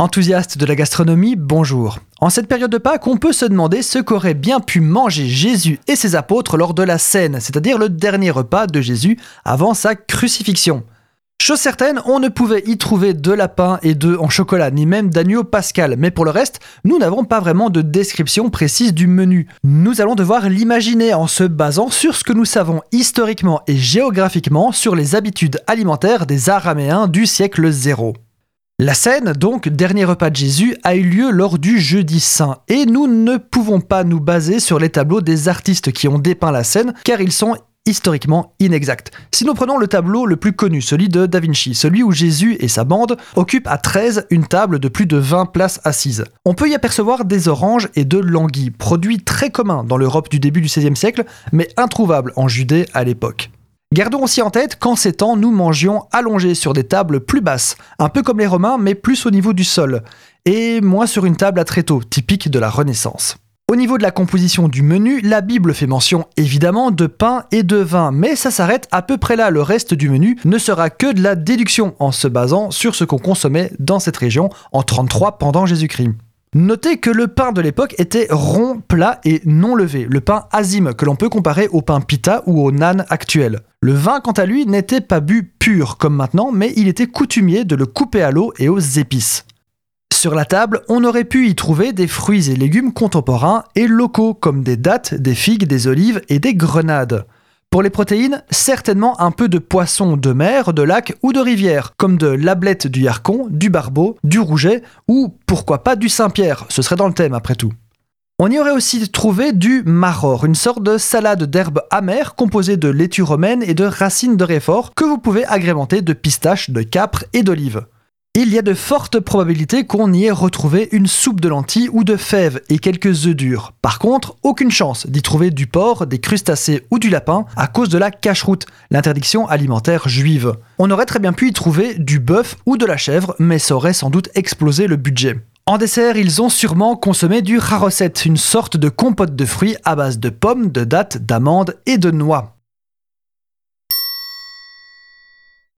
Enthousiaste de la gastronomie, bonjour. En cette période de Pâques, on peut se demander ce qu'auraient bien pu manger Jésus et ses apôtres lors de la scène, c'est-à-dire le dernier repas de Jésus avant sa crucifixion. Chose certaine, on ne pouvait y trouver de lapin et d'œufs en chocolat, ni même d'agneau pascal, mais pour le reste, nous n'avons pas vraiment de description précise du menu. Nous allons devoir l'imaginer en se basant sur ce que nous savons historiquement et géographiquement sur les habitudes alimentaires des Araméens du siècle zéro. La scène, donc, dernier repas de Jésus, a eu lieu lors du jeudi saint, et nous ne pouvons pas nous baser sur les tableaux des artistes qui ont dépeint la scène, car ils sont historiquement inexacts. Si nous prenons le tableau le plus connu, celui de Da Vinci, celui où Jésus et sa bande occupent à 13 une table de plus de 20 places assises. On peut y apercevoir des oranges et de l'anguille, produits très communs dans l'Europe du début du XVIe siècle, mais introuvables en Judée à l'époque. Gardons aussi en tête qu'en ces temps, nous mangions allongés sur des tables plus basses, un peu comme les Romains, mais plus au niveau du sol, et moins sur une table à tréteaux, typique de la Renaissance. Au niveau de la composition du menu, la Bible fait mention évidemment de pain et de vin, mais ça s'arrête à peu près là. Le reste du menu ne sera que de la déduction en se basant sur ce qu'on consommait dans cette région en 33 pendant Jésus-Christ. Notez que le pain de l'époque était rond, plat et non levé, le pain azim que l'on peut comparer au pain pita ou au nan actuel. Le vin, quant à lui, n'était pas bu pur comme maintenant, mais il était coutumier de le couper à l'eau et aux épices. Sur la table, on aurait pu y trouver des fruits et légumes contemporains et locaux comme des dattes, des figues, des olives et des grenades. Pour les protéines, certainement un peu de poisson de mer, de lac ou de rivière, comme de l'ablette du Yarcon, du barbeau, du rouget ou pourquoi pas du Saint-Pierre, ce serait dans le thème après tout. On y aurait aussi trouvé du maror, une sorte de salade d'herbes amères composée de laitue romaine et de racines de réfort que vous pouvez agrémenter de pistaches, de capres et d'olives il y a de fortes probabilités qu'on y ait retrouvé une soupe de lentilles ou de fèves et quelques œufs durs. Par contre, aucune chance d'y trouver du porc, des crustacés ou du lapin à cause de la cache-route, l'interdiction alimentaire juive. On aurait très bien pu y trouver du bœuf ou de la chèvre, mais ça aurait sans doute explosé le budget. En dessert, ils ont sûrement consommé du rarosette, une sorte de compote de fruits à base de pommes, de dattes, d'amandes et de noix.